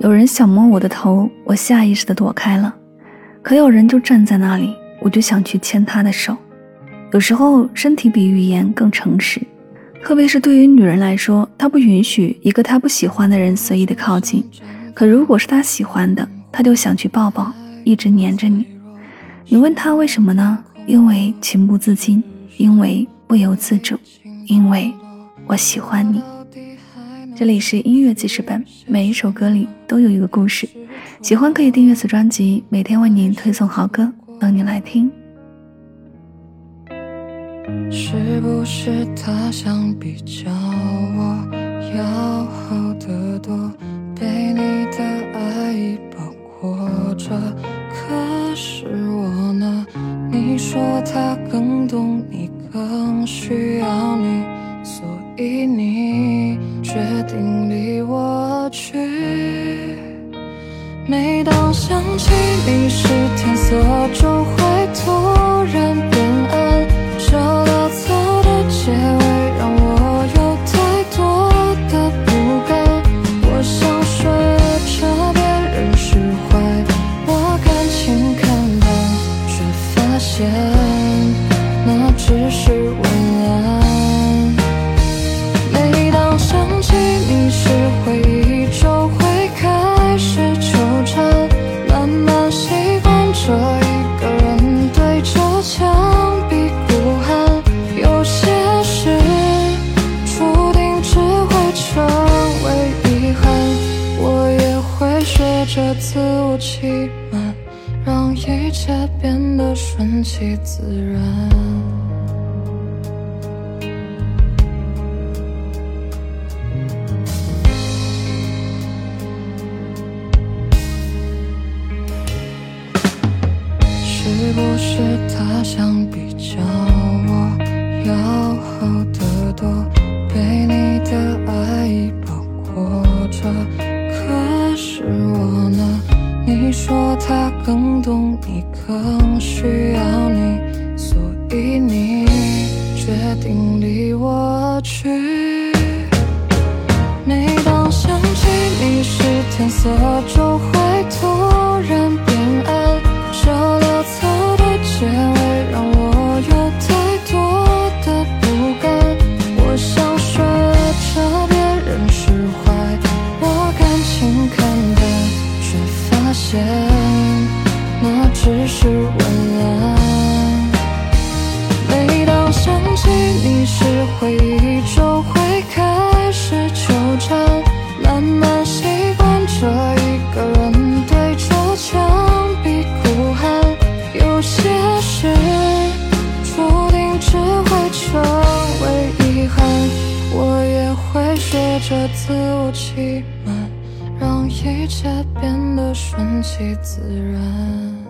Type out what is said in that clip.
有人想摸我的头，我下意识的躲开了；可有人就站在那里，我就想去牵他的手。有时候，身体比语言更诚实，特别是对于女人来说，她不允许一个她不喜欢的人随意的靠近。可如果是她喜欢的，她就想去抱抱，一直黏着你。你问她为什么呢？因为情不自禁，因为不由自主，因为我喜欢你。这里是音乐记事本，每一首歌里都有一个故事。喜欢可以订阅此专辑，每天为您推送好歌，等你来听。是不是他想比较我要好得多，被你的爱包裹着？可是我呢？你说他更懂你，更需要你，所以你。每当想起你着自我欺瞒，让一切变得顺其自然。是不是他想比较我要好你说他更懂你，更需要你，所以你决定离我而去。每当想起你时，天色就自我欺瞒。让一切变得顺其自然。